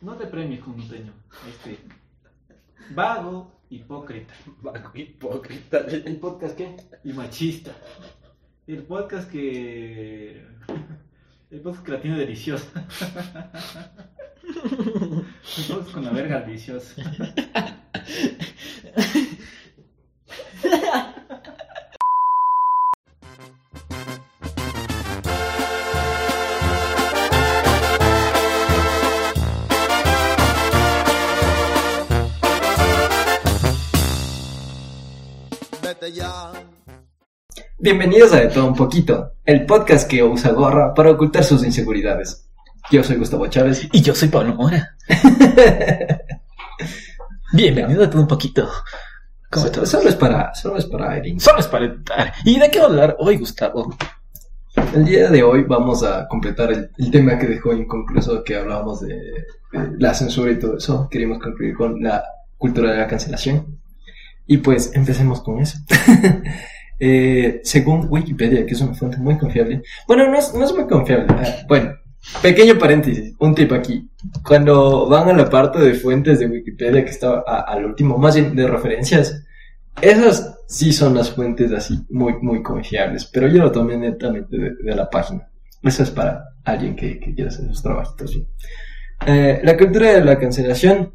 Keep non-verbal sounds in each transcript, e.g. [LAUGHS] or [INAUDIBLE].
No te premies con norteño. Este. Vago, hipócrita. Vago hipócrita. ¿El podcast qué? Y machista. El podcast que. El podcast que la tiene deliciosa. El podcast con la verga deliciosa. Bienvenidos a De Todo Un Poquito, el podcast que usa gorra para ocultar sus inseguridades. Yo soy Gustavo Chávez. Y yo soy Pablo Mora. [LAUGHS] Bienvenido a todo un poquito. ¿Cómo Solo, estás? solo es para, solo es para Erin. Solo es para editar. ¿Y de qué a hablar hoy, Gustavo? El día de hoy vamos a completar el, el tema que dejó inconcluso que hablábamos de, de la censura y todo eso. Queríamos concluir con la cultura de la cancelación. Y pues empecemos con eso. [LAUGHS] Eh, según Wikipedia, que es una fuente muy confiable. Bueno, no es, no es muy confiable. eh, bueno, pequeño paréntesis, un tip aquí. Cuando van a la parte de fuentes de Wikipedia que está al último, más bien de referencias, esas sí son las fuentes así muy, muy confiables, pero yo lo tomé netamente de, de la página. Eso es para alguien que, que quiera hacer sus trabajitos bien. Eh, la cultura de la cancelación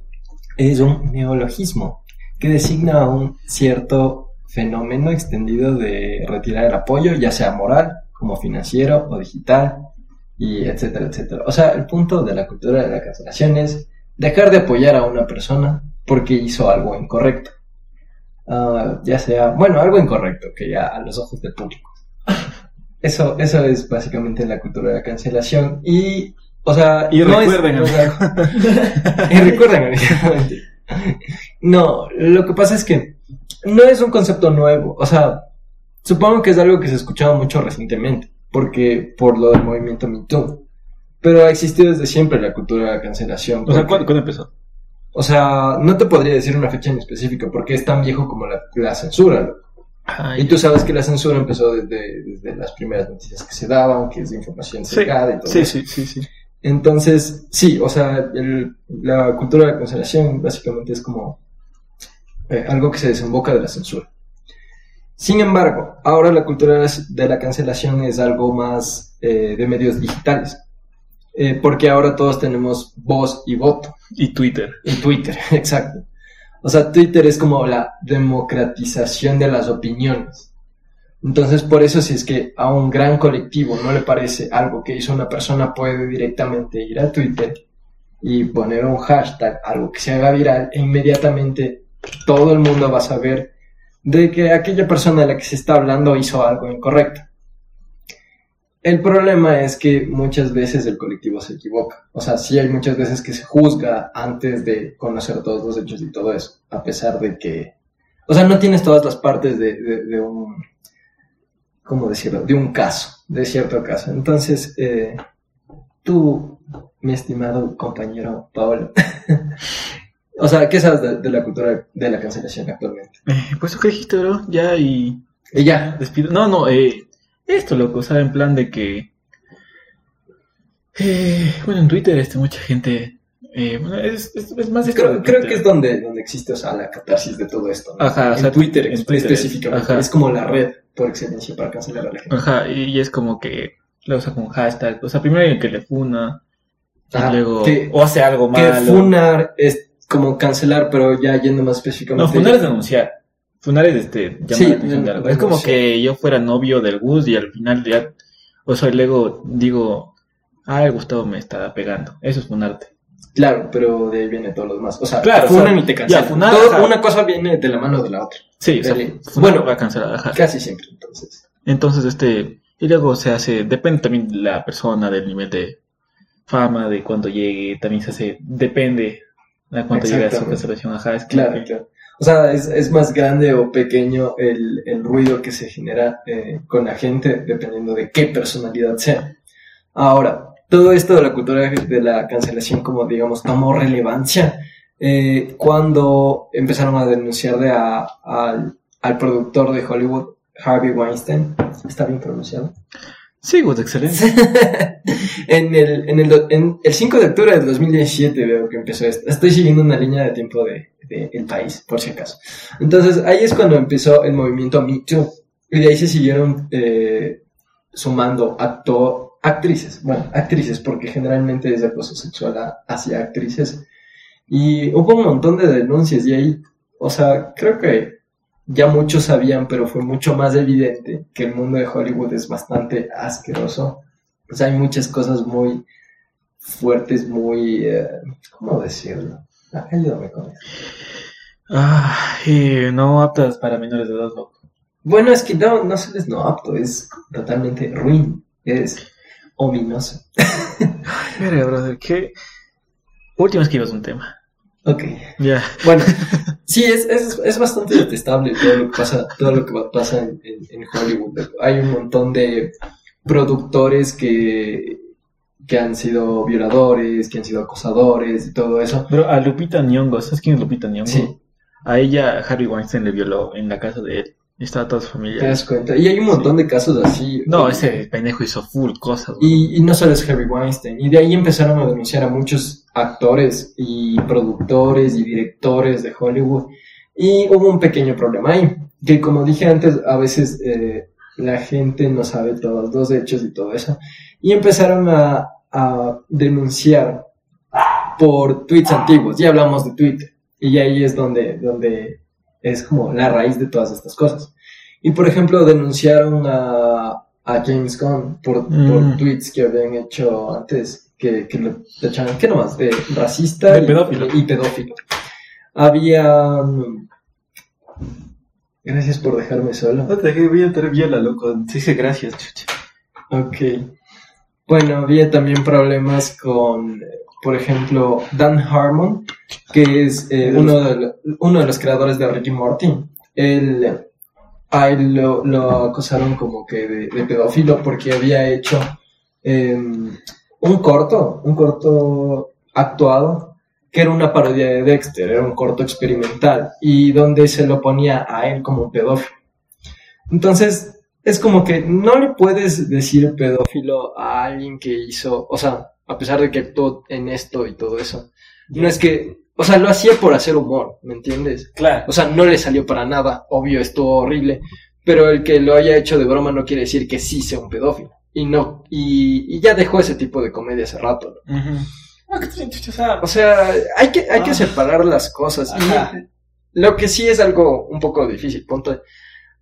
es un neologismo que designa a un cierto fenómeno extendido de retirar el apoyo, ya sea moral, como financiero o digital, y etcétera, etcétera. O sea, el punto de la cultura de la cancelación es dejar de apoyar a una persona porque hizo algo incorrecto. Ah, ya sea, bueno, algo incorrecto, que ya a los ojos del público. Eso, eso es básicamente la cultura de la cancelación. Y, o sea, Y no es- recuerden, o sea, [LAUGHS] y recuerden. No, lo que pasa es que no es un concepto nuevo. O sea, supongo que es algo que se ha escuchado mucho recientemente, porque por lo del movimiento Me Too. Pero ha existido desde siempre la cultura de la cancelación. O sea, ¿cuándo, cuándo empezó? o sea, no te podría decir una fecha en específico porque es tan viejo como la, la censura. loco. Y tú sabes que la censura empezó desde, desde las primeras noticias que se daban, que es de información Sí, cercada y todo sí, eso. sí, sí, sí. Entonces, sí, o sea, el- la cultura de la cancelación básicamente es como eh, algo que se desemboca de la censura. Sin embargo, ahora la cultura de la cancelación es algo más eh, de medios digitales, Eh, porque ahora todos tenemos voz y voto. Y Twitter. En Twitter, [LAUGHS] exacto. O sea, Twitter es como la democratización de las opiniones. Entonces, por eso si es que a un gran colectivo no le parece algo que hizo una persona, puede directamente ir a Twitter y poner un hashtag, algo que se haga viral, e inmediatamente todo el mundo va a saber de que aquella persona de la que se está hablando hizo algo incorrecto. El problema es que muchas veces el colectivo se equivoca. O sea, sí hay muchas veces que se juzga antes de conocer todos los hechos y todo eso, a pesar de que... O sea, no tienes todas las partes de, de- de un... ¿Cómo decirlo? De un caso, de cierto caso. Entonces, eh, tú, mi estimado compañero Paolo, [LAUGHS] o sea, ¿qué sabes de, de la cultura de la cancelación actualmente? Eh, pues lo que dijiste, bro, ya y... Y ya, Despido. No, no, eh, esto, loco, o sea, en plan de que... Eh, bueno, en Twitter, este, mucha gente... Eh, bueno, es, es, es más esto creo, creo que es donde, donde existe, o sea, la catarsis de todo esto. ¿no? Ajá, o sea, Twitter, en Twitter, específicamente. ajá. Es como la red por excelencia para cancelar a la gente. Ajá, y, y es como que lo usa con hashtag. O sea, primero hay el que le funa, y luego... que- o hace algo Que malo. funar es como cancelar, pero ya yendo más específicamente. No, funar es denunciar. Funar es este, llamar Sí, la atención de algo. Es como que yo fuera novio del Gus y al final ya, o sea, luego digo, ah, el Gustavo me está pegando. Eso es funarte. Claro, pero de ahí viene todo lo demás. O sea, Claro, te funan o sea, y te cancelan. ya, funar, Todo- una cosa viene de la mano de la otra. Sí, o sea, Bueno. va a cancelar, ajá. Casi siempre, entonces. Entonces, este, y luego se hace, depende también de la persona, del nivel de fama, de cuánto llegue, también se hace, depende cuánto a su ajá, es Claro, que, claro. O sea, es, es más grande o pequeño el, el ruido que se genera eh, con la gente, dependiendo de qué personalidad sea. Ahora, todo esto de la cultura de la cancelación, como digamos, tomó relevancia eh, cuando empezaron a denunciar de a- al, al productor de Hollywood, Harvey Weinstein. ¿Está bien pronunciado? Sí, pues excelente. [LAUGHS] en, el, en, el, en el 5 de octubre del 2017 veo que empezó esto. Estoy siguiendo una línea de tiempo de, de El País, por si acaso. Entonces, ahí es cuando empezó el movimiento Me Too. Y de ahí se siguieron eh, sumando acto, actrices. Bueno, actrices, porque generalmente es de acoso sexual hacia actrices. Y hubo un montón de denuncias y ahí, o sea, creo que ya muchos sabían, pero fue mucho más evidente que el mundo de Hollywood es bastante asqueroso. Sea, hay muchas cosas muy fuertes, muy... eh, ¿Cómo decirlo? Ah, Ayúdame con eso. Ah, eh, no aptas para menores de edad, loco. Bueno, es que no, no solo es no apto, es totalmente ruin, es ominoso. [LAUGHS] Brother, ¿qué? Última vez que ibas a un tema. Ok. Ya. Bueno, [LAUGHS] sí, es, es, es bastante detestable todo lo que pasa, todo lo que pasa en, en- en Hollywood. Hay un montón de productores que, que han sido violadores, que han sido acosadores y todo eso. Pero a Lupita Nyong'o, ¿sabes quién es Lupita Nyong'o? Sí. A ella Harry Weinstein le violó en la casa de él. Y estaba toda su ¿Te familia. das cuenta? Y hay un montón de casos así. No, ese pendejo hizo full cosas. y no solo es Harry Weinstein. Y de ahí empezaron a denunciar a muchos actores y productores y directores de Hollywood. Y hubo un pequeño problema ahí. Que como dije antes, a veces eh, la gente no sabe todos los hechos y todo eso. Y empezaron a, a denunciar por tweets antiguos. Ya hablamos de Twitter. Y ahí es donde, donde es como la raíz de todas estas cosas. Y por ejemplo, denunciaron a, a James Gunn por, Mm. por tweets que habían hecho antes, que, que lo tachaban, ¿qué nomás? De racista De y- pedófilo. Y, pedófilo. Había... mm, Gracias por dejarme solo. No te dejé, voy a entrar viola, loco. Dice gracias, chucha. Ok. Bueno, había también problemas con, eh, por ejemplo, Dan Harmon, que es eh, uno, de lo- uno de los creadores de Ricky Morty. Él, eh, a él lo, lo acusaron como que de, de pedófilo porque había hecho eh, un corto, un corto actuado, que era una parodia de Dexter, era un corto experimental, y donde se lo ponía a él como un pedófilo. Entonces, es como que no le puedes decir pedófilo a alguien que hizo, o sea, a pesar de que actuó en esto y todo eso. No es que, o sea, lo hacía por hacer humor, ¿me entiendes? Claro. O sea, no le salió para nada, obvio, estuvo horrible, pero el que lo haya hecho de broma no quiere decir que sí sea un pedófilo. Y no, y, y ya dejó ese tipo de comedia hace rato, ¿no? O sea, hay que, hay que Ah. separar las cosas. Ajá. lo que sí es algo un poco difícil, ponte,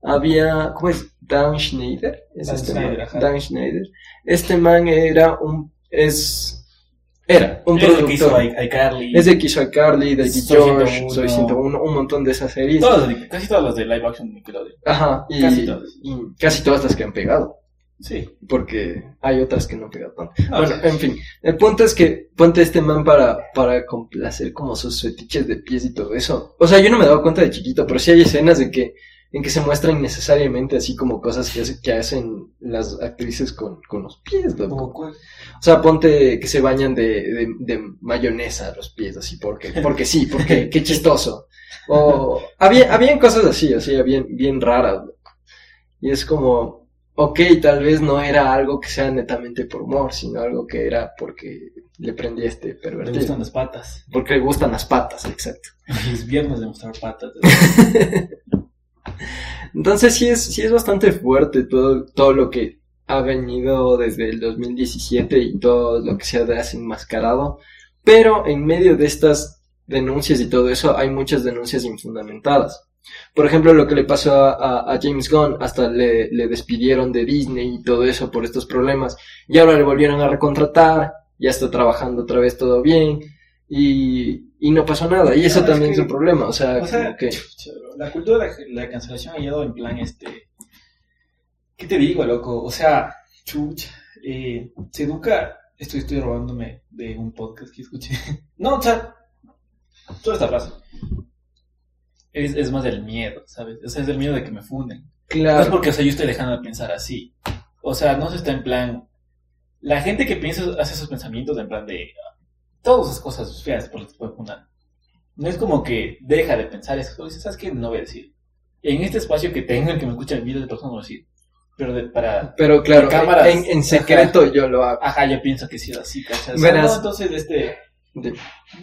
había, ¿cómo es? Dan Schneider. ¿Es Dan este Schneider. Dan Schneider. Este man era un, es, era un es el que hizo productor. a iCarly. Es de que hizo iCarly, de Soy George, 101. Soy 101, un montón de esas series. Casi todos los de live action de Nickelodeon. Ajá, y Casi todas. y casi todas las que han pegado, Sí. porque hay otras que no pegado tanto. No, Bueno, sí. en fin, el punto es que ponte este man para, para complacer como sus fetiches de pies y todo eso. O sea, yo no me daba cuenta de chiquito, pero sí hay escenas de que, en que se muestran innecesariamente así como cosas que, hace- que hacen las actrices con, con los pies, loco. Cuál. O sea, ponte que se bañan de, de, de mayonesa los pies, así, porque, porque sí, porque qué [LAUGHS] chistoso. O había, habían cosas así, así, bien, bien raras. loco. Y es como, ok, tal vez no era algo que sea netamente por humor, sino algo que era porque le prendí este pervertido. gustan las patas. Porque le gustan las patas, exacto. [LAUGHS] Es viernes de mostrar patas. [LAUGHS] Entonces sí es, sí es bastante fuerte todo, todo lo que ha venido desde el 2017 y todo lo que se ha desenmascarado. Pero en medio de estas denuncias y todo eso hay muchas denuncias infundamentadas. Por ejemplo, lo que le pasó a, a- a James Gunn, hasta le, le despidieron de Disney y todo eso por estos problemas. Y ahora le volvieron a recontratar, ya está trabajando otra vez todo bien. Y, y no pasó nada. Y eso No, también es, que- un problema. O sea, O sea, que... la cultura de la, la cancelación ha llegado en plan este. ¿Qué te digo, loco? O sea, chucha. Eh, se educa. Estoy, estoy robándome de un podcast que escuché. [LAUGHS] No, o sea, toda esta frase. Es, es más del miedo, ¿sabes? O sea, es del miedo de que me funden. No es Claro. porque, o sea, yo estoy dejando de pensar así. O sea, no se está en plan. La gente que piensa, hace esos pensamientos en plan de. Todas esas cosas feas por las que puede fundar. No es como que deja de pensar eso. Dices, ¿sabes qué? No voy a decir. En este espacio que tengo, el que me escuchan miles de personas, voy a decir. Pero de- para... Pero claro, cámaras. en, en secreto yo lo hago. Ajá, yo pienso que sí, así, ¿cachas? Verás. No, entonces, este...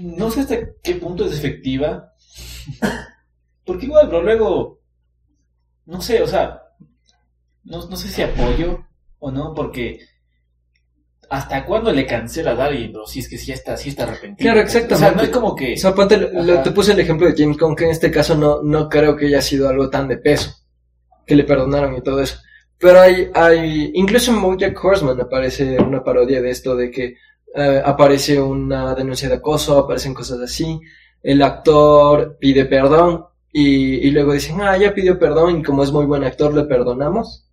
No sé hasta qué punto es efectiva. Porque igual, pero luego... No sé, o sea... No, no sé si apoyo o no, porque... ¿Hasta cuándo le cancelas a alguien? Pero si es que sí está, sí está arrepentido. Claro, O sea, exactamente. no es como que... O sea, ponte, lo- te puse el ejemplo de James Gunn, que en este caso no, no creo que haya sido algo tan de peso, que le perdonaron y todo eso. Pero hay, hay, incluso en Bojack Horseman aparece una parodia de esto, de que eh, aparece una denuncia de acoso, aparecen cosas así, el actor pide perdón y, y luego dicen, ah, ya pidió perdón y como es muy buen actor le perdonamos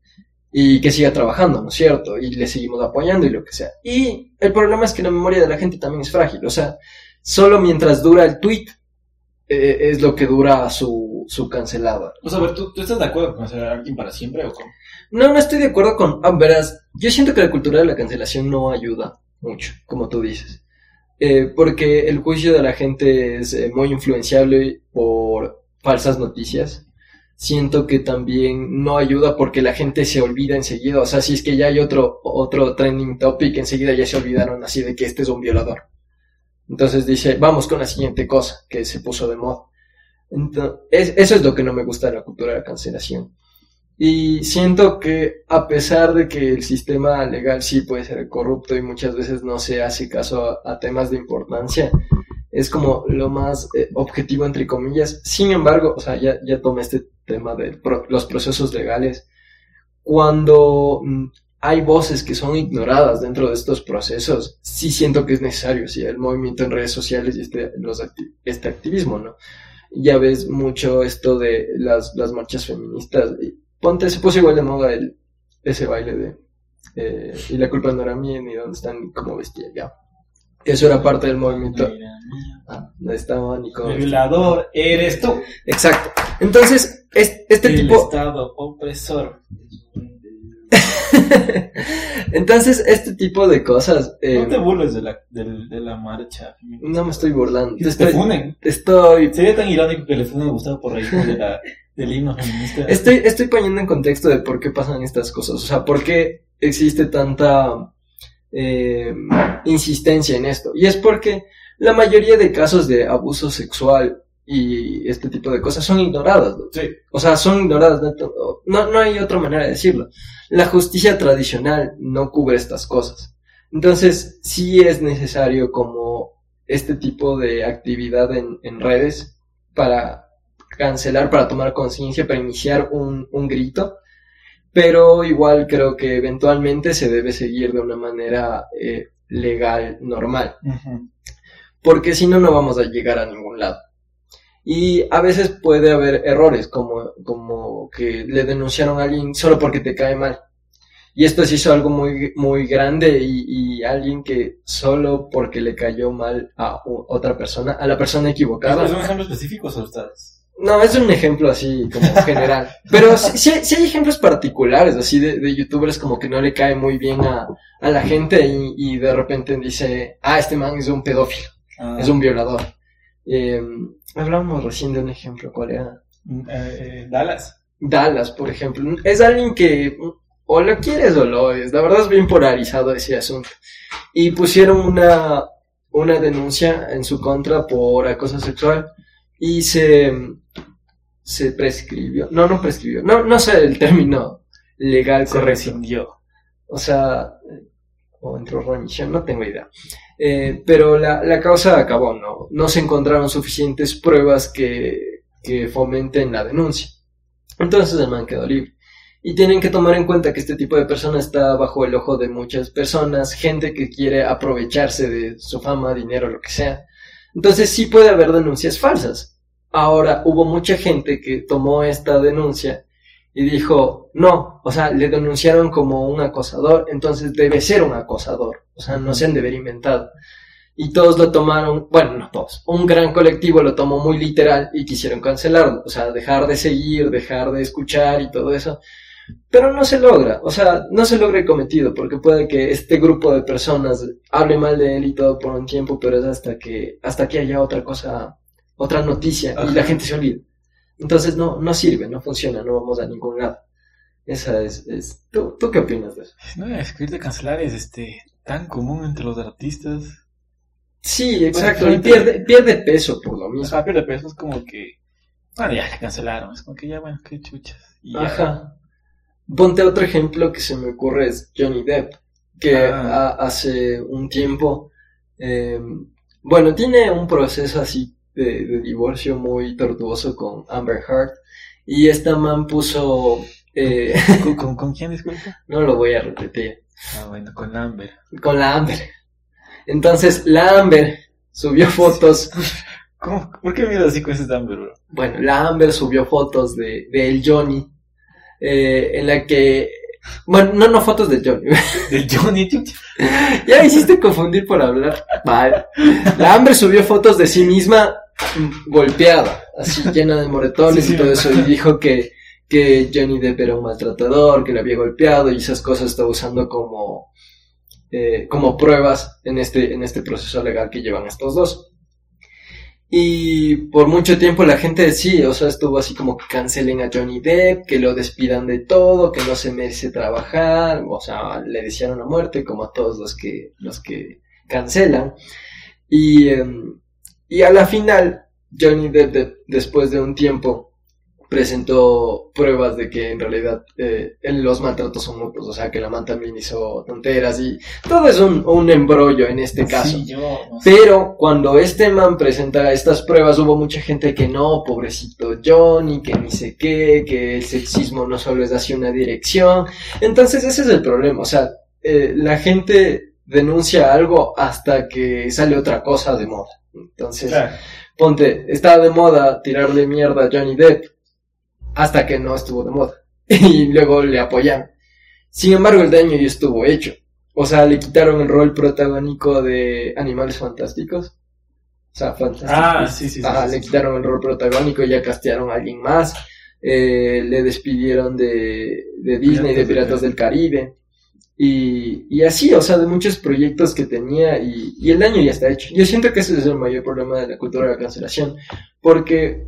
y que siga trabajando, ¿no es cierto? Y le seguimos apoyando y lo que sea. Y el problema es que la memoria de la gente también es frágil, o sea, solo mientras dura el tweet eh, es lo que dura su, su cancelada. O sea, a ver, ¿tú, ¿tú estás de acuerdo con cancelar a alguien para siempre o cómo? No, no estoy de acuerdo con. Ah, verás, yo siento que la cultura de la cancelación no ayuda mucho, como tú dices. Eh, porque el juicio de la gente es eh, muy influenciable por falsas noticias. Siento que también no ayuda porque la gente se olvida enseguida. O sea, si es que ya hay otro, otro trending topic, enseguida ya se olvidaron así de que este es un violador. Entonces dice, vamos con la siguiente cosa que se puso de moda. Entonces, eso es lo que no me gusta de la cultura de la cancelación. Y siento que a pesar de que el sistema legal sí puede ser corrupto y muchas veces no se hace caso a, a temas de importancia, es como lo más eh, objetivo entre comillas. Sin embargo, o sea, ya, ya tomé este tema de los procesos legales. Cuando mm, hay voces que son ignoradas dentro de estos procesos, sí siento que es necesario, sí, el movimiento en redes sociales y este, este activismo, ¿no? Ya ves mucho esto de las, las marchas feministas. Y ponte, se puso igual de moda el, ese baile de eh, y la culpa no era mía ni dónde están ni cómo ya. Eso era parte del movimiento. Ah, no estaba ni cómo El violador eres tú. Exacto. Entonces, es- este el tipo, Estado opresor. [LAUGHS] entonces este tipo de cosas, eh, no te burles de la, de la marcha. no me estoy burlando. Te te estoy, funen. estoy Sería tan irónico que le funen a Gustavo por reír de la, [LAUGHS] del himno feminista. Estoy, estoy poniendo en contexto de por qué pasan estas cosas. O sea, por qué existe tanta eh, insistencia en esto. Y es porque la mayoría de casos de abuso sexual y este tipo de cosas son ignoradas. ¿no? Sí. O sea, son ignoradas. No, no, no hay otra manera de decirlo. La justicia tradicional no cubre estas cosas. Entonces, sí es necesario como este tipo de actividad en, en redes para cancelar, para tomar conciencia, para iniciar un, un grito. Pero igual creo que eventualmente se debe seguir de una manera eh, legal, normal porque si no, no vamos a llegar a ningún lado. Y a veces puede haber errores, como, como que le denunciaron a alguien solo porque te cae mal. Y esto se hizo algo muy, muy grande y, y alguien que solo porque le cayó mal a otra persona, a la persona equivocada. ¿Es un ejemplo específico o ustedes? No, es un ejemplo así como general. [LAUGHS] Pero sí, sí hay, sí hay ejemplos particulares, así de, de youtubers como que no le cae muy bien a, a la gente y, y de repente dice, ah, este man es un pedófilo Ah, es un violador. Eh, hablábamos recién de un ejemplo, ¿cuál era? eh, eh, Dallas. Dallas, por ejemplo. Es alguien que o lo quieres o lo odias. La verdad es bien polarizado ese asunto. Y pusieron una, una denuncia en su contra por acoso sexual y se, se prescribió. No, no prescribió. No, no sé el término legal Se correcto. rescindió. O sea, o entró remisión, no tengo idea. Eh, pero la, la causa acabó, ¿no? No se encontraron suficientes pruebas que, que fomenten la denuncia. Entonces el man quedó libre. Y tienen que tomar en cuenta que este tipo de persona está bajo el ojo de muchas personas, gente que quiere aprovecharse de su fama, dinero, lo que sea. Entonces sí puede haber denuncias falsas. Ahora, hubo mucha gente que tomó esta denuncia y dijo, no, o sea, le denunciaron como un acosador, entonces debe ser un acosador, o sea, no se han de haber inventado. Y todos lo tomaron, bueno, no todos, un gran colectivo lo tomó muy literal y quisieron cancelarlo, o sea, dejar de seguir, dejar de escuchar y todo eso. Pero no se logra, o sea, no se logra el cometido, porque puede que este grupo de personas hable mal de él y todo por un tiempo, pero es hasta que, hasta que haya otra cosa, otra noticia y Ajá. la gente se olvida. Entonces no, no sirve, no funciona, no vamos a ningún lado. Esa es, es... ¿Tú, ¿Tú qué opinas de eso? No, escribir de cancelar es este tan común entre los artistas. Sí, exacto, Bueno, y pierde, pierde peso por lo mismo. pierde peso, es como que. Bueno, ya le cancelaron, es como que ya, bueno, qué chuchas. Y ya. Ponte otro ejemplo que se me ocurre es Johnny Depp, que Ah. ha- hace un tiempo, eh, bueno, tiene un proceso así de, de divorcio muy tortuoso con Amber Heard, y esta man puso, eh, [LAUGHS] ¿Con, con, [LAUGHS] con quién, disculpa? no lo voy a repetir, Ah, bueno, con Amber. con la Amber. Entonces, la Amber subió fotos, [LAUGHS] ¿Cómo? ¿Por qué miras así con ese Amber, bro? bueno, la Amber subió fotos de, de el Johnny, eh, en la que, bueno, no, no fotos de Johnny, [LAUGHS] Del Johnny. [LAUGHS] Ya me hiciste confundir por hablar. Vale. La Amber subió fotos de sí misma golpeada, así [LAUGHS] llena de moretones Sí, sí, y todo eso, y dijo que, que Johnny Depp era un maltratador, que le había golpeado y esas cosas está usando como, eh, como pruebas en este, en este proceso legal que llevan estos dos. Y por mucho tiempo la gente sí, o sea, estuvo así como que cancelen a Johnny Depp, que lo despidan de todo, que no se merece trabajar, o sea, le desearon la muerte como a todos los que, los que cancelan. Y, em, y a la final, Johnny Depp de- después de un tiempo presentó pruebas de que en realidad eh, los maltratos son mutuos, o sea, que la man también hizo tonteras y todo es un, un embrollo en este caso. Sí, yo. no sé. Pero cuando este man presenta estas pruebas, hubo mucha gente que no, pobrecito Johnny, que ni sé qué, que el sexismo no solo es hacia una dirección. Entonces ese es el problema, o sea, eh, la gente denuncia algo hasta que sale otra cosa de moda. Entonces, Claro. ponte, estaba de moda tirarle mierda a Johnny Depp hasta que no estuvo de moda. [LAUGHS] Y luego le apoyan. Sin embargo, el daño ya estuvo hecho. O sea, le quitaron el rol protagónico de Animales Fantásticos. O sea, Fantásticos. Ah, sí, sí, sí, Ajá, le quitaron el rol protagónico y ya castearon a alguien más. Eh, le despidieron de, de Disney, de Piratas del Piratas del Caribe. Y, y así, o sea, de muchos proyectos que tenía y, y el daño ya está hecho. Yo siento que ese es el mayor problema de la cultura de la cancelación, porque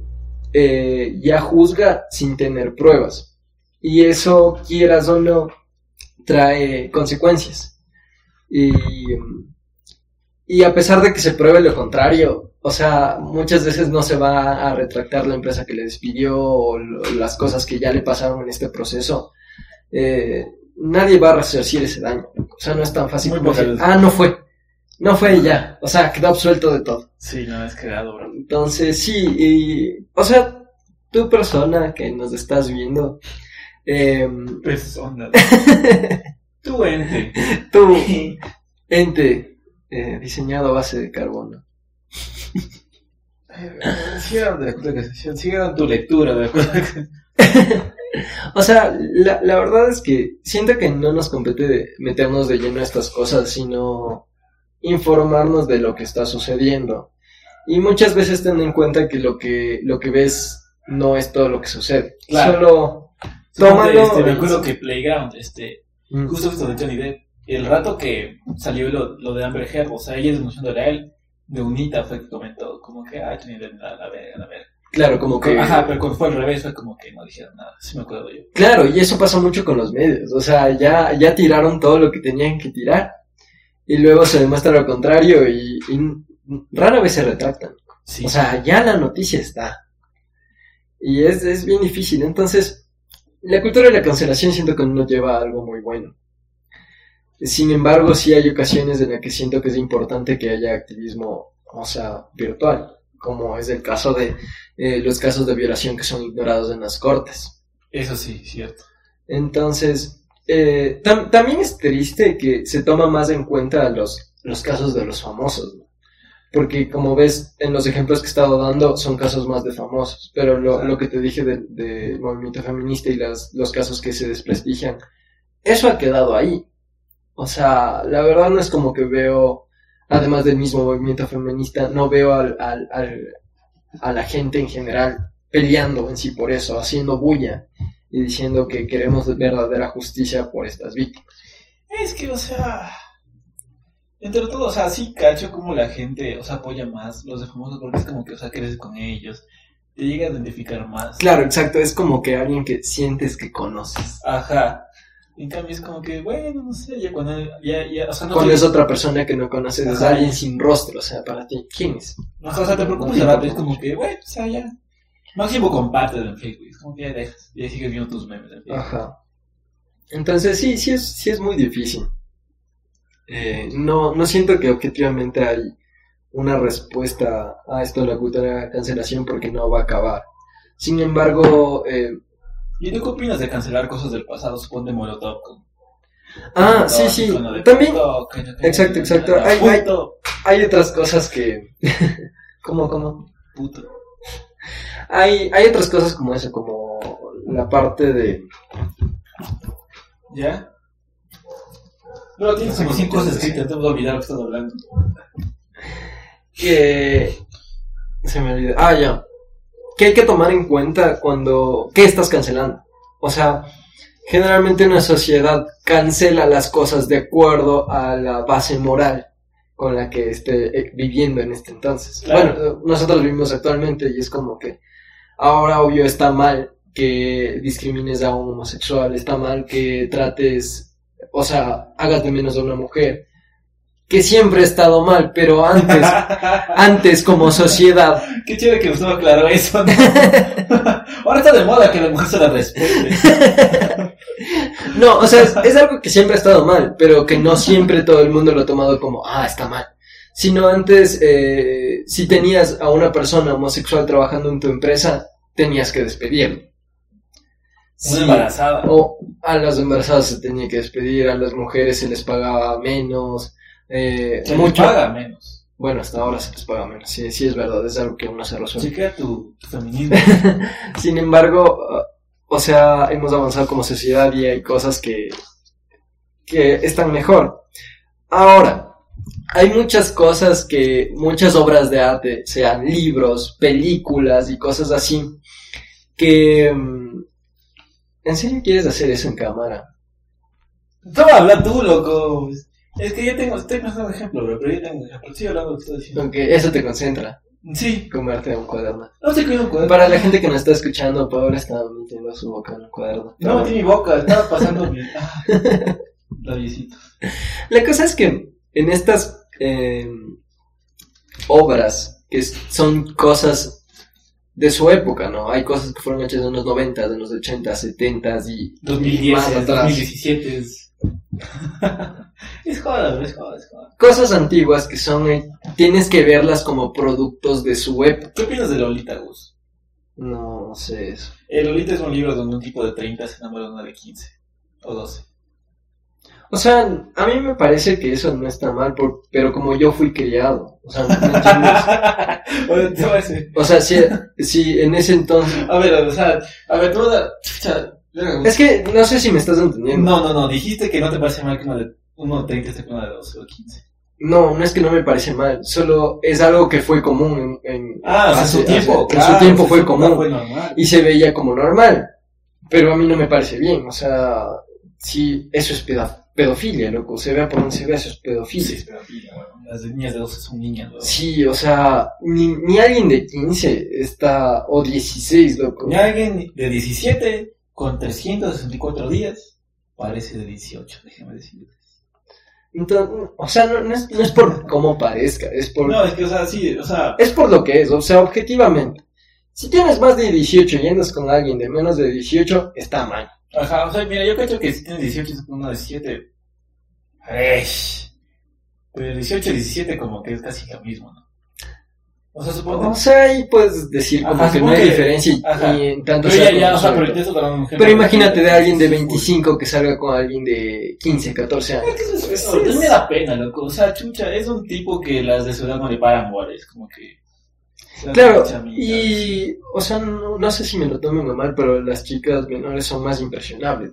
eh, ya juzga sin tener pruebas. Y eso, quieras o no, trae consecuencias. Y, y a pesar de que se pruebe lo contrario, o sea, muchas veces no se va a retractar la empresa que le despidió o las cosas que ya le pasaron en este proceso. Eh, nadie va a resarcir ese daño. O sea, no es tan fácil como decir, ah, no fue. No fue ya. O sea, quedó absuelto de todo. Sí, no, es cagado, bro. Entonces, sí, y, o sea, tu persona que nos estás viendo, eh, [LAUGHS] Pues, onda. [LAUGHS] Tú, ente. tu [LAUGHS] ente eh, diseñado a base de carbono. Sigan de sigan tu lectura de. O sea, la, la verdad es que siento que no nos compete de meternos de lleno a estas cosas, sino informarnos de lo que está sucediendo. Y muchas veces ten en cuenta que lo que, lo que ves no es todo lo que sucede. Claro. Solo tómalo. Este, me acuerdo que Playground, este, Mm. justo esto de Johnny Depp, el rato que salió lo, lo de Amber Heard, o sea, ella denunciándole a él, de unita fue que comentó, como que, ah, Johnny Depp, la, la verga, la verga. Claro, como que. Ajá, pero cuando fue al revés fue como que no dijeron nada, sí me acuerdo yo. Claro, y eso pasa mucho con los medios. O sea, ya, ya tiraron todo lo que tenían que tirar. Y luego se demuestra lo contrario y, y rara vez se retractan. Sí, O sea, ya la noticia está. Y es, es bien difícil. Entonces, la cultura de la cancelación siento que no nos lleva a algo muy bueno. Sin embargo, sí hay ocasiones en las que siento que es importante que haya activismo, o sea, virtual, como es el caso de eh, los casos de violación que son ignorados en las cortes. eso sí, cierto. Entonces, eh, tam- también es triste que se toma más en cuenta los, los casos de los famosos, ¿no? Porque como ves, en los ejemplos que he estado dando son casos más de famosos, pero lo, lo que te dije del del movimiento feminista y las, los casos que se desprestigian, eso ha quedado ahí. O sea, la verdad no es como que veo, además del mismo movimiento feminista, no veo al, al, al- a la gente en general peleando en sí por eso, haciendo bulla y diciendo que queremos verdadera justicia por estas víctimas. Es que, o sea, entre todo, o sea, sí cacho como la gente, o sea, apoya más los de famosos porque es como que, o sea, creces con ellos, te llega a identificar más. Claro, exacto, es como que alguien que sientes que conoces. Ajá. En cambio es como que, bueno, no sé, ya cuando, ya, ya, o sea, no Cuando es otra persona que no conoces, es alguien sin rostro, o sea, para ti, ¿quién es? Ajá, o sea, te preocupas No rápido, es como que, bueno, o sea, ya. Máximo compartes en Facebook, es como que ya dejas, ya sigues viendo tus memes. Ajá. Entonces sí, sí es, sí es muy difícil. Eh, no, no siento que objetivamente hay una respuesta a esto de la cultura de la cancelación porque no va a acabar. Sin embargo, eh, ¿Y tú qué opinas de cancelar cosas del pasado? Suponte Molotov con... ah, con sí, sí, también TikTok, que- que- Exacto, exacto. Hay- hay otras cosas que... [LAUGHS] ¿Cómo, cómo? puto. Hay, hay otras cosas como eso, como la parte de... ¿Ya? Pero tienes como 100 cosas escritas, te voy a olvidar lo que estás hablando. que se me olvidó. Ah, ya. Que hay que tomar en cuenta cuando qué estás cancelando. O sea, generalmente una sociedad cancela las cosas de acuerdo a la base moral con la que esté eh, viviendo en este entonces. Claro. Bueno, nosotros vivimos actualmente y es como que ahora obvio está mal que discrimines a un homosexual, está mal que trates, o sea, hagas de menos a una mujer, que siempre ha estado mal, pero antes [LAUGHS] antes como sociedad. Qué chévere que Gustavo aclaró eso, ¿no? [LAUGHS] Ahora está de moda que la mujer se la respete. [LAUGHS] No, o sea, es, es algo que siempre ha estado mal, pero que no siempre todo el mundo lo ha tomado como, ah, está mal. Sino antes, eh, si tenías a una persona homosexual trabajando en tu empresa, tenías que despedirlo. Una Sí, embarazada. O a las embarazadas se tenía que despedir, a las mujeres se les pagaba menos, eh, Se mucho. mucho. paga menos. Bueno, hasta ahora se les paga menos, sí, sí es verdad, es algo que uno se resuelve. Chequea tu, tu feminismo. [LAUGHS] Sin embargo, o sea, hemos avanzado como sociedad y hay cosas que, que están mejor. Ahora, hay muchas cosas que, muchas obras de arte, sean libros, películas y cosas así, que... mm, ¿En serio quieres hacer eso en cámara? Toma, habla tú, loco. Es que yo tengo, estoy pensando en ejemplo, bro, pero yo tengo un ejemplo. Estoy hablando de lo que estoy diciendo. Aunque eso te concentra, Sí, comerte un cuaderno. no estoy comiendo un cuaderno. Para la gente que nos está escuchando, Paola está metiendo su boca en un cuaderno. No metí mi boca, estaba pasando [LAUGHS] mi. Ah. La cosa es que en estas eh, obras, que son cosas de su época, ¿no? Hay cosas que fueron hechas en los 90, en los 80, 70 y 2010, más atrás. 2017 es. [LAUGHS] es joda, es joda, es joda. Cosas antiguas que son, eh, tienes que verlas como productos de su época. ¿Qué opinas de Lolita, Gus? No, no sé eso. Eh, Lolita es un libro donde un tipo de 30 se enamora de una de 15 o 12. O sea, a mí me parece que eso no está mal, por- pero como yo fui criado, o sea, ¿me entiendes? [LAUGHS] O sea, si, si en ese entonces... A ver, o sea, a ver, tú. Es que no sé si me estás entendiendo. No, no, no, dijiste que no te parece mal que uno de, uno de 30 esté con una de 12 o 15. No, no es que no me parece mal, solo es algo que fue común en, en- Ah, en su tiempo, hace- en claro, su tiempo en fue común Fue y se veía como normal, pero a mí no me parece bien, o sea, si eso es pedofilia, loco, se vea por donde se vea, eso es Sí, pedofilia. es pedofilia, bueno. Las de niñas de 12 son niñas, weón. Sí, o sea, ni, ni alguien de 15 está, o 16, loco. Ni alguien de 17 con 364 días parece de 18, déjame decirles. Entonces, o sea, no, no es, no es por cómo parezca, es por, No, es que, o sea, sí, o sea, es por lo que es, o sea, objetivamente. Si tienes más de 18 y andas con alguien de menos de 18, está mal. Ajá, o sea, mira, yo creo que si tienes 18 y estás con una de 17, ¡esh! Pero 18 y 17 como que es casi lo mismo, ¿no? O sea, supongo O sea, ahí puedes decir como Ajá, que no hay que- diferencia y, ajá. y en tanto Pero ya, ya, o sea, como pero eso para una mujer. Pero imagínate de alguien de 25 que salga con alguien de 15, 14 años. Es eso- eso- me da pena, loco. O sea, chucha, es un tipo que las de su edad no le paran bolas, como que. Claro, y, o sea, no, no sé si me lo tomen mal, pero las chicas menores son más impresionables.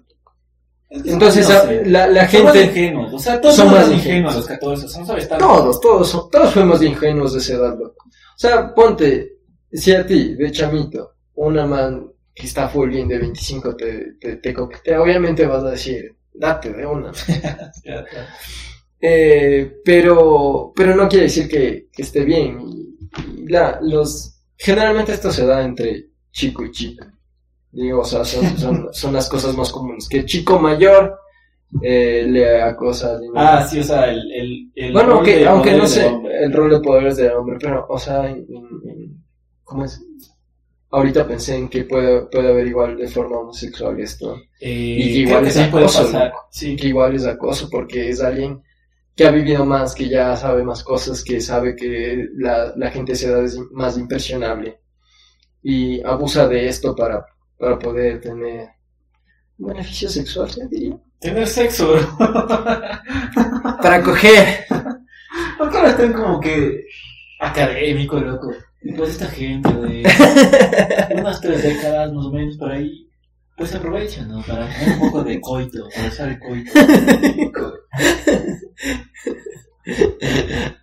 Entonces, no a- sé. la, la Son gente, ingenuos, o sea, todos son son más ingenuos. los 14, o sea, no sabes tanto. todos, todos, son- todos fuimos ingenuos de esa edad, loco. O sea, ponte, si a ti, de chamito, una man que está full bien de 25 te, te, te coquetea, obviamente vas a decir, date de una. [LAUGHS] Eh, pero, pero no quiere decir que, que esté bien. La, los, generalmente esto se da entre chico y chica. Digo, o sea, son, [LAUGHS] son, son las cosas más comunes. Que chico mayor eh, le acosa a niño. Ah, sí, o sea, el. el, el Bueno, rol aunque, de aunque poder no sé el rol de poderes del hombre, pero, o sea, en- en- ¿cómo es? Ahorita pensé en que puede, puede haber igual de forma homosexual esto. Eh, y que igual que es acoso. Sí. que igual es acoso porque es alguien que ha vivido más, que ya sabe más cosas, que sabe que la, la gente a esa edad es más impresionable y abusa de esto para, para poder tener un beneficio sexual, yo diría. Tener sexo, bro. [LAUGHS] Para coger. Porque ahora están como que académico, loco. Y pues esta gente de [LAUGHS] unas tres décadas más o menos por ahí, pues se aprovechan, ¿no? Para [LAUGHS] tener un poco de coito, para usar el coito. [LAUGHS]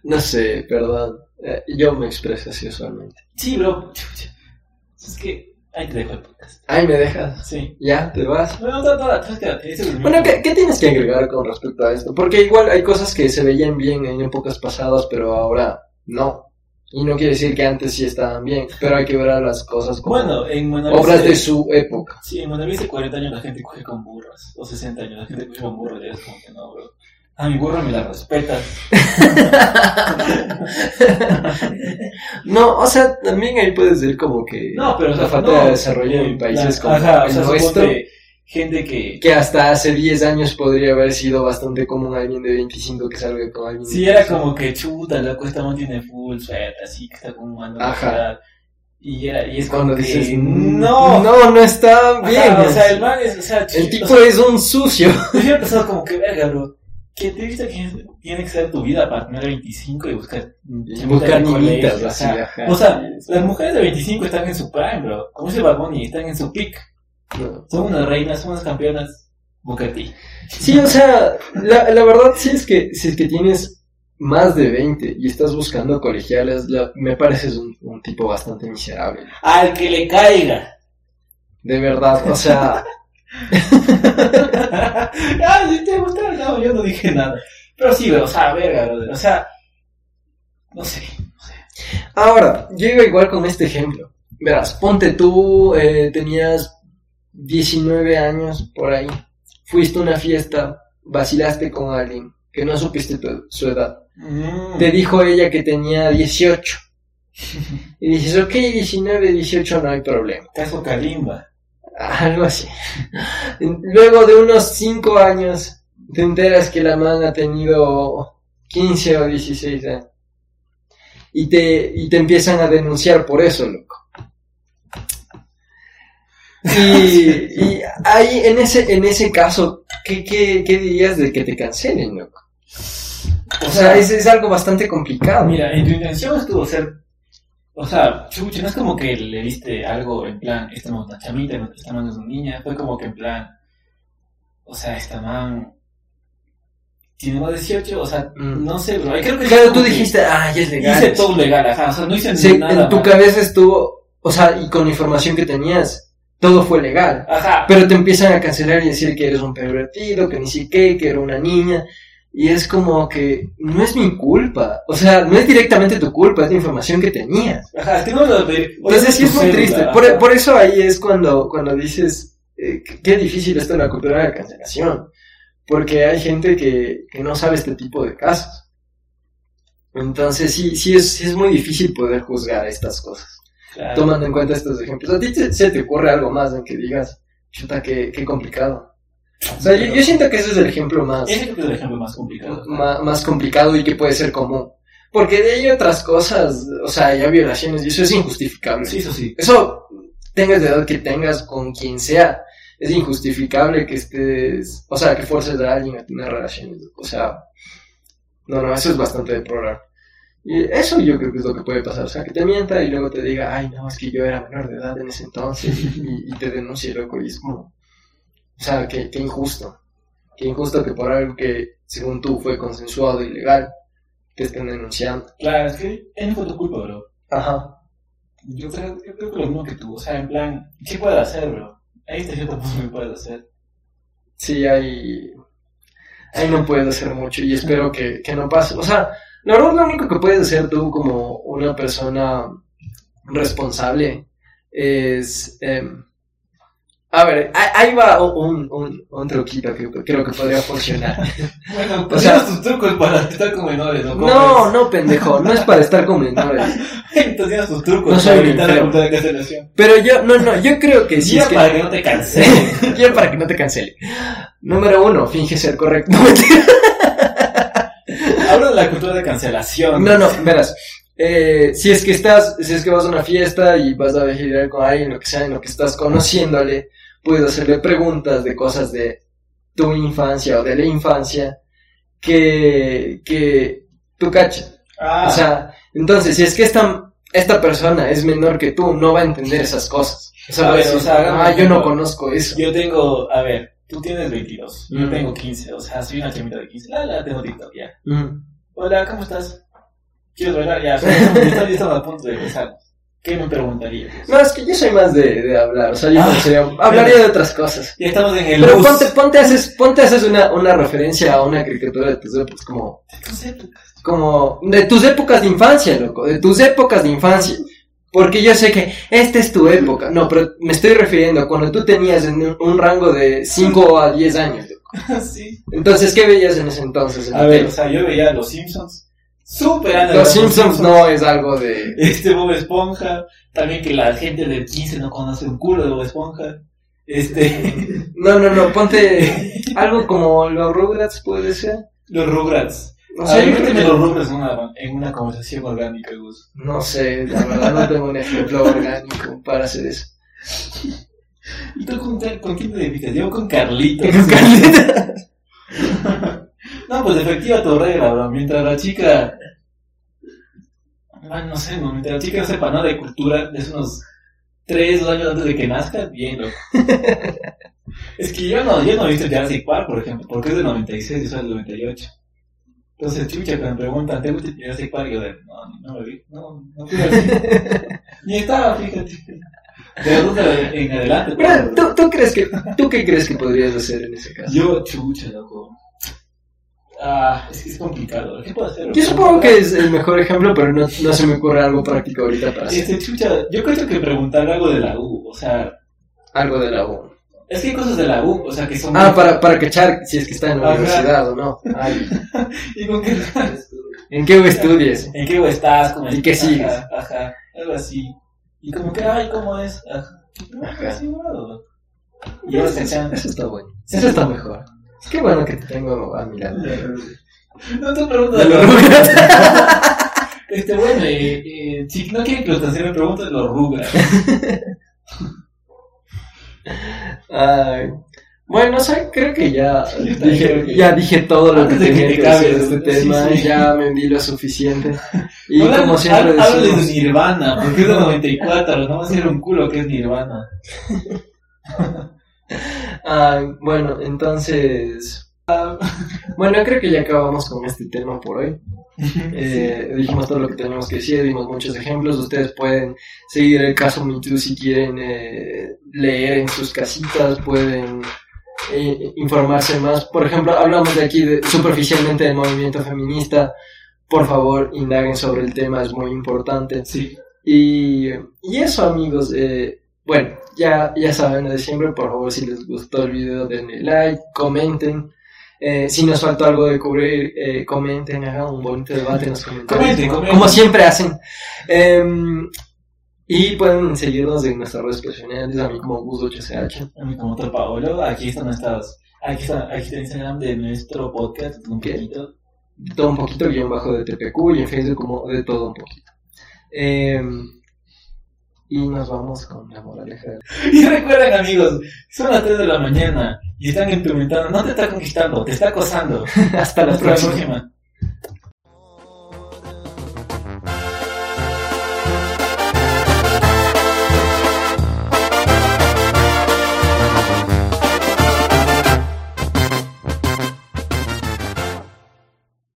No sé, perdón. Eh, Yo me expreso así usualmente. Sí, bro. Es que ahí te dejo el podcast. Ay, ¿me dejas? Sí. ¿Ya? ¿Te vas? Bueno, no, no, no, Bueno. ¿qué, qué tienes que agregar con respecto a esto? Porque igual hay cosas que se veían bien en épocas pasadas, pero ahora no. Y no quiere decir que antes sí estaban bien, pero hay que ver a las cosas como Bueno, en Manaví obras se- de su época. Sí, en Manaví hace 40 años la gente coge con burros, o 60 años la gente coge con burros, ya es como que no, bro. A mi burro me la respetas. [LAUGHS] No, o sea, también ahí puede ser como que No, pero o sea, la falta no, de desarrollo en países como ajá, o el sea, nuestro, suponte gente que que hasta hace 10 años podría haber sido bastante común alguien de 25 que salga con alguien Sí, de era 25. como que chuta, loco, esta man tiene full suerte, así que está como un Ajá. Y, era, y es Cuando como dices, que, no, no, no, no está Ajá, bien. o sea, el man es, o sea, el tipo o sea, es un sucio. [LAUGHS] Yo he pensado como que, verga, bro, que te viste que tiene que ser tu vida para tener 25 y buscar, Y buscar colegio, niñitas o así, sea, ajá. O sea, las mujeres de 25 están en su prime, bro. Como dice Bad Bunny, están en su peak. Son unas reinas, son unas campeonas. T. Sí, o sea, la, la verdad sí es que si es que tienes más de 20 y estás buscando colegiales, la- me pareces un, un tipo bastante miserable. Al que le caiga. De verdad, o sea, [LAUGHS] ah, si te no, yo no dije nada. Pero sí, o sea, verga. O sea, no sé, no sé. ahora, yo iba igual con este ejemplo. Verás, ponte tú, eh, tenías 19 años por ahí, fuiste a una fiesta, vacilaste con alguien que no supiste tu- su edad. Mm. Te dijo ella que tenía 18. Y dices, ok, 19, 18 no hay problema. Caso Kalimba. Algo así. Luego de unos 5 años, te enteras que la man ha tenido 15 o 16 años. Y te, y te empiezan a denunciar por eso, loco. Y, [LAUGHS] y ahí, en ese, en ese caso, ¿qué, qué, qué dirías de que te cancelen, loco? O sea, es, es algo bastante complicado. Mira, en tu intención estuvo ser. O sea, chucha, no es como que le diste algo en plan, esta una chamita, esta man es una niña. Fue como que en plan. O sea, esta man. Tiene más de 18, o sea, Mm. no sé, bro. Creo que Claro, tú dijiste, ah, ya es legal. Hice todo legal, ajá. O sea, no hice Sí, nada. en tu mal. cabeza estuvo, o sea, y con la información que tenías, todo fue legal. Ajá. Pero te empiezan a cancelar y decir que eres un pervertido, que ni siquiera, que era una niña. Y es como que no es mi culpa. O sea, no es directamente tu culpa, es la información que tenías. Ajá, no lo de. Entonces sí es muy triste. Por, por eso ahí es cuando, cuando dices, eh, qué difícil esto de la cultura de la cancelación. Porque hay gente que, que no sabe este tipo de casos. Entonces sí, sí es, sí es muy difícil poder juzgar estas cosas. Claro. tomando en cuenta estos ejemplos. ¿A ti te- se te ocurre algo más en que digas, chuta, qué, qué complicado? O sea, yo, yo siento que ese es el ejemplo más, Ese es el ejemplo más complicado. ma- más, complicado y que puede ser común. Porque de ahí otras cosas, o sea, ya violaciones, y eso es injustificable. Sí, eso sí. Eso, tengas de edad que tengas con quien sea, es injustificable que estés, o sea, que forces a alguien a tener relaciones. O sea, no, no, eso es bastante deplorable. Y eso yo creo que es lo que puede pasar. O sea, que te mienta y luego te diga, ay, no, es que yo era menor de edad en ese entonces y, y te denuncie, loco. Y es como, o sea, qué, qué injusto. Qué injusto que por algo que, según tú, fue consensuado y legal, te estén denunciando. Claro, es que él no fue tu culpa, bro. Ajá. Yo creo, yo creo que lo mismo que tú. O sea, en plan, ¿qué puedo hacer, bro? Ahí está cierto punto que puedes hacer. Sí, ahí, ahí no puedes hacer mucho y espero que, que no pase. O sea, la verdad lo único que puedes hacer tú como una persona responsable es... em, a ver, ahí va un, un, un truquito que creo que podría funcionar. [LAUGHS] Bueno, O sea- tus trucos para estar con menores, ¿no? No, no, pendejo, no es para estar con menores. [LAUGHS] Entonces tus trucos No soy para evitar la cultura de cancelación. Pero yo, no, no, yo creo que [LAUGHS] sí. Ya es que- para que no te cancelen. Ya para que no te cancele. Número uno, finge ser correcto. Hablo de la cultura de cancelación. No, no, verás. Eh, si es que estás, si es que vas a una fiesta y vas a vigilar con alguien, lo que sea, en lo que estás conociéndole, puedes hacerle preguntas de cosas de tu infancia o de la infancia que, que tú cachas. Ah, O sea, entonces, si es que esta, esta persona es menor que tú, no va a entender esas cosas. O sea, A ver, o ah, yo no conozco eso. yo tengo, a ver, tú tienes 22, yo Mm. tengo 15, o sea, soy una chamita de 15. La, la, tengo TikTok ya. Mm. Hola, ¿cómo estás? ¿Quieres bailar? Ya, [LAUGHS] estamos estamos a punto de empezar. ¿Qué me preguntarías? No, es que yo soy más de, de hablar, o sea, yo Ah, sería- hablaría de otras cosas. Ya estamos en el Pero bus. ponte, ponte, haces, ponte haces una, una referencia a una caricatura de tus épocas, como, Tus épocas. como, de tus épocas de infancia, loco, de tus épocas de infancia. Porque yo sé que esta es tu época. No, pero me estoy refiriendo a cuando tú tenías en un, rango de 5 a 10 años. [LAUGHS] sí. Entonces, ¿qué veías en ese entonces? en A ver, o sea, yo veía Los Simpsons. De Los Simpsons no es algo de... Este Bob Esponja. También que la gente de 15 no conoce un culo de Bob Esponja. Este. [LAUGHS] No, no, no, ponte [LAUGHS] algo como los Rugrats, puede ser. los Rugrats. No yo creo que- los en una, en una conversación orgánica, Gus. No sé, la verdad no tengo un ejemplo orgánico para hacer eso. ¿Y tú con, con quién te identificas? Yo con Carlitos. Con no, pues efectiva tu regla, bro. Mientras la chica. Bueno, no sé, mientras la chica no sepa nada de cultura, es unos 3 años antes de que nazca, bien, loco. es que yo no, yo no he visto Jurassic Park, por ejemplo, porque es del 96 y soy del 98. Entonces, chucha, cuando me preguntan, ¿te gusta Jurassic Park? Yo de, no, no me vi, no, no fui. [LAUGHS] Ni estaba, fíjate. De adulta en adelante. Pero, ¿tú, tú crees que, ¿tú qué crees que podrías hacer en ese caso? Yo, chucha, loco. Ah, es que es complicado. ¿Qué puedo hacer? Yo supongo que es el mejor ejemplo, pero no, no se me ocurre algo práctico ahorita para hacer Este, chucha, yo creo que preguntar algo de la U, o sea, algo de la U. es que hay cosas de la U, o sea, que son... Ah, para, para cachar si es que está en la Ajá. universidad o no. Ay, [LAUGHS] ¿Y con qué? [LAUGHS] ¿En qué U estudias? ¿En qué U estás? Como ¿Y qué ajá, sigues? Ajá, algo así. Y como que, ay, ¿cómo es? Ajá. Ajá. Así, bueno. Y ahora Eso, pensando... eso está bueno. Eso está mejor. Es que bueno que te tengo a mi lado. No te pregunto De los Rugrats. [LAUGHS] Este, bueno, eh, eh, si no quieren que los cancelen, me pregunto de los Rugrats. Ay. Bueno, o sea, creo que ya [LAUGHS] dije, ya dije todo lo que tenía te que decir de este tema, ya me di lo suficiente. [LAUGHS] Y como siempre Habla de decimos, Nirvana, porque es de 94, no va a ser un culo que es Nirvana. ay, [LAUGHS] bueno, entonces, ah, bueno, creo que ya acabamos con este tema por hoy. Eh, dijimos todo lo que teníamos que decir, dimos muchos ejemplos. Ustedes pueden seguir el caso MeToo si quieren eh, leer en sus casitas, pueden eh, informarse más. Por ejemplo, hablamos de aquí de- superficialmente del movimiento feminista. Por favor, indaguen sobre el tema, es muy importante. Sí. Y, y eso, amigos. bueno, ya, ya saben lo de siempre. Por favor, si les gustó el video, denle like, comenten. Eh, si nos faltó algo de cubrir, eh, comenten, hagan un bonito debate en los comentarios. Comenten, como, comenten. como siempre hacen. Em, y pueden seguirnos en nuestras redes personales, a mí como Gus8CH. A mí como otro Paolo, aquí están nuestras, aquí está, aquí está Instagram de nuestro podcast, un ¿Qué? poquito. De todo un poquito, guion bajo de TPQ, y en Facebook como de todo un poquito. Em, y nos vamos con la moraleja. [LAUGHS] Y recuerden amigos, son las 3 de la mañana y están implementando, no te está conquistando, te está acosando. [LAUGHS] Hasta la próxima.